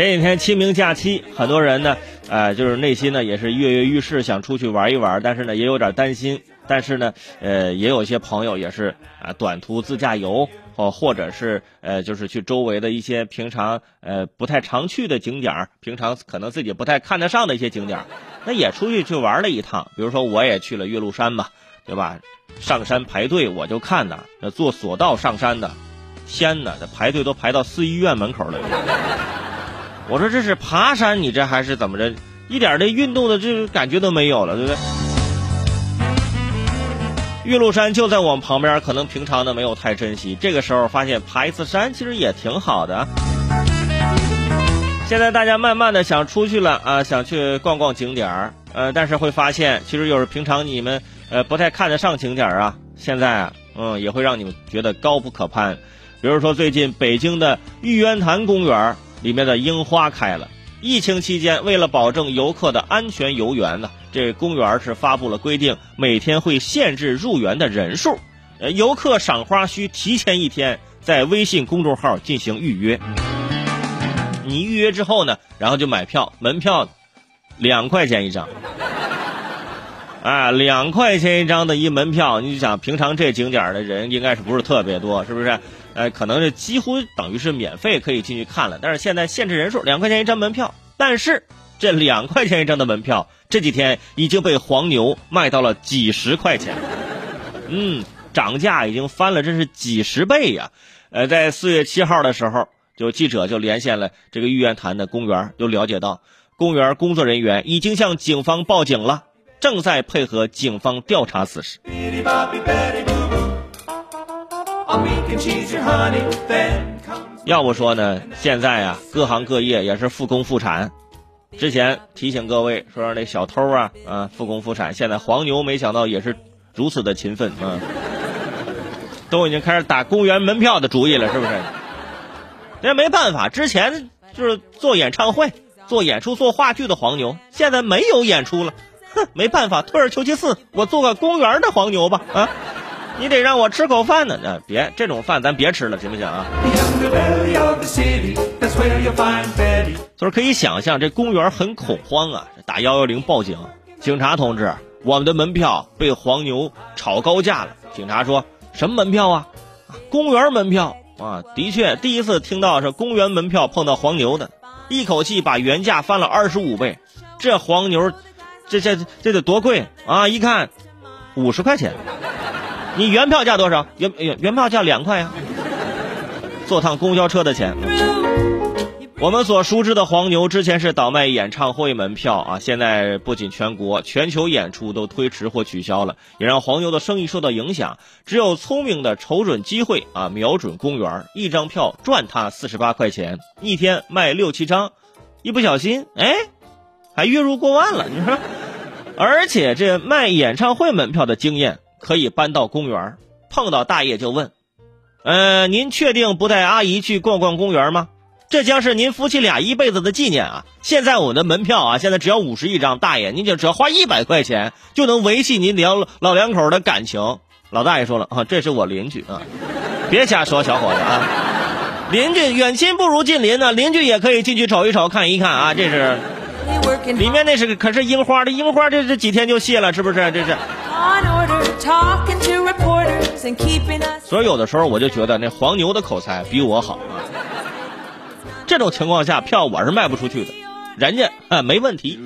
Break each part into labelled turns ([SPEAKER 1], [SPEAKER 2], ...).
[SPEAKER 1] 前几天清明假期，很多人呢，呃，就是内心呢也是跃跃欲试，想出去玩一玩，但是呢也有点担心。但是呢，呃，也有些朋友也是啊，短途自驾游，或或者是呃，就是去周围的一些平常呃不太常去的景点平常可能自己不太看得上的一些景点那也出去去玩了一趟。比如说我也去了岳麓山嘛，对吧？上山排队我就看呐，那坐索道上山的，天呐，这排队都排到四医院门口了。我说这是爬山，你这还是怎么着？一点的运动的这个感觉都没有了，对不对？岳麓山就在我们旁边，可能平常的没有太珍惜，这个时候发现爬一次山其实也挺好的。现在大家慢慢的想出去了啊，想去逛逛景点儿，呃，但是会发现其实有时平常你们呃不太看得上景点儿啊，现在啊，嗯，也会让你们觉得高不可攀。比如说最近北京的玉渊潭公园。里面的樱花开了。疫情期间，为了保证游客的安全游园呢，这公园是发布了规定，每天会限制入园的人数。呃，游客赏花需提前一天在微信公众号进行预约。你预约之后呢，然后就买票，门票两块钱一张。啊，两块钱一张的一门票，你想平常这景点的人应该是不是特别多，是不是？哎，可能是几乎等于是免费可以进去看了，但是现在限制人数，两块钱一张门票。但是这两块钱一张的门票，这几天已经被黄牛卖到了几十块钱。嗯，涨价已经翻了，这是几十倍呀！呃，在四月七号的时候，就记者就连线了这个玉渊潭的公园，就了解到，公园工作人员已经向警方报警了。正在配合警方调查此事。要不说呢，现在啊，各行各业也是复工复产。之前提醒各位说让那小偷啊啊复工复产，现在黄牛没想到也是如此的勤奋啊，都已经开始打公园门票的主意了，是不是？那没办法，之前就是做演唱会、做演出、做话剧的黄牛，现在没有演出了。哼，没办法，退而求其次，我做个公园的黄牛吧啊！你得让我吃口饭呢，那别这种饭咱别吃了，行不行啊？就是可以想象，这公园很恐慌啊，打幺幺零报警，警察同志，我们的门票被黄牛炒高价了。警察说什么门票啊？公园门票啊！的确，第一次听到是公园门票碰到黄牛的，一口气把原价翻了二十五倍，这黄牛。这这这得多贵啊！一看，五十块钱，你原票价多少？原原原票价两块呀，坐趟公交车的钱。我们所熟知的黄牛之前是倒卖演唱会门票啊，现在不仅全国、全球演出都推迟或取消了，也让黄牛的生意受到影响。只有聪明的瞅准机会啊，瞄准公园，一张票赚他四十八块钱，一天卖六七张，一不小心，哎。还月入过万了，你说，而且这卖演唱会门票的经验可以搬到公园碰到大爷就问：“呃，您确定不带阿姨去逛逛公园吗？这将是您夫妻俩一辈子的纪念啊！现在我们的门票啊，现在只要五十一张，大爷您就只要花一百块钱就能维系您两老两口的感情。”老大爷说了啊，这是我邻居啊，别瞎说，小伙子啊，邻居远亲不如近邻呢，邻居也可以进去瞅一瞅，看一看啊，这是。里面那是可是樱花的樱花，这这几天就谢了，是不是？这是。所以有的时候我就觉得那黄牛的口才比我好啊。这种情况下，票我是卖不出去的，人家啊没问题。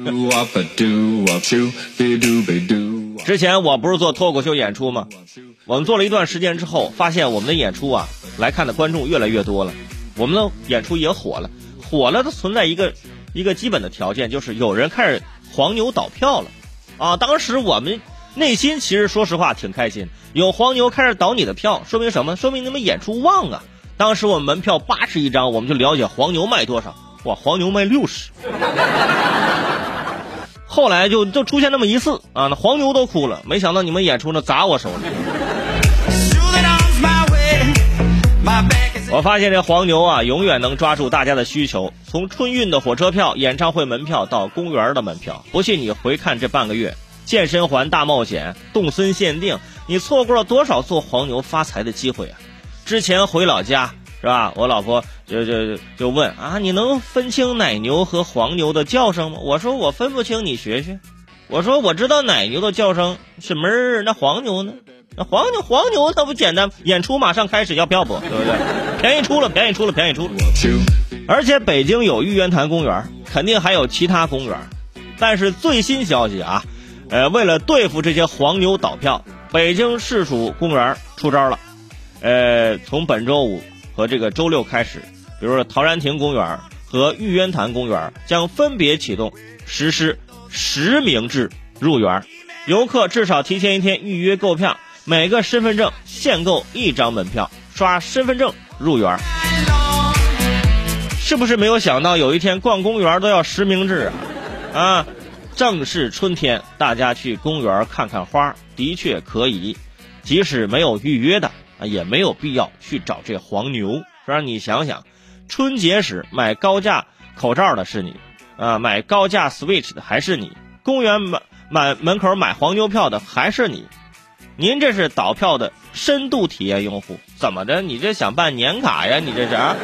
[SPEAKER 1] 之前我不是做脱口秀演出吗？我们做了一段时间之后，发现我们的演出啊来看的观众越来越多了，我们的演出也火了，火了它存在一个。一个基本的条件就是有人开始黄牛倒票了，啊，当时我们内心其实说实话挺开心，有黄牛开始倒你的票，说明什么？说明你们演出旺啊！当时我们门票八十一张，我们就了解黄牛卖多少，哇，黄牛卖六十。后来就就出现那么一次啊，那黄牛都哭了，没想到你们演出呢砸我手里。我发现这黄牛啊，永远能抓住大家的需求。从春运的火车票、演唱会门票到公园的门票，不信你回看这半个月，健身环大冒险、动森限定，你错过了多少做黄牛发财的机会啊！之前回老家，是吧？我老婆就就就问啊，你能分清奶牛和黄牛的叫声吗？我说我分不清，你学学。我说我知道奶牛的叫声是哞，那黄牛呢？那黄牛黄牛那不简单，演出马上开始要票不？对不对？便宜出了，便宜出了，便宜出了。而且北京有玉渊潭公园，肯定还有其他公园。但是最新消息啊，呃，为了对付这些黄牛倒票，北京市属公园出招了。呃，从本周五和这个周六开始，比如说陶然亭公园和玉渊潭公园将分别启动实施实名制入园，游客至少提前一天预约购票，每个身份证限购一张门票，刷身份证入园。是不是没有想到有一天逛公园都要实名制啊？啊，正是春天，大家去公园看看花，的确可以，即使没有预约的。啊，也没有必要去找这黄牛，是吧？你想想，春节时买高价口罩的是你，啊，买高价 Switch 的还是你，公园买买门口买黄牛票的还是你，您这是倒票的深度体验用户，怎么着？你这想办年卡呀？你这是啊？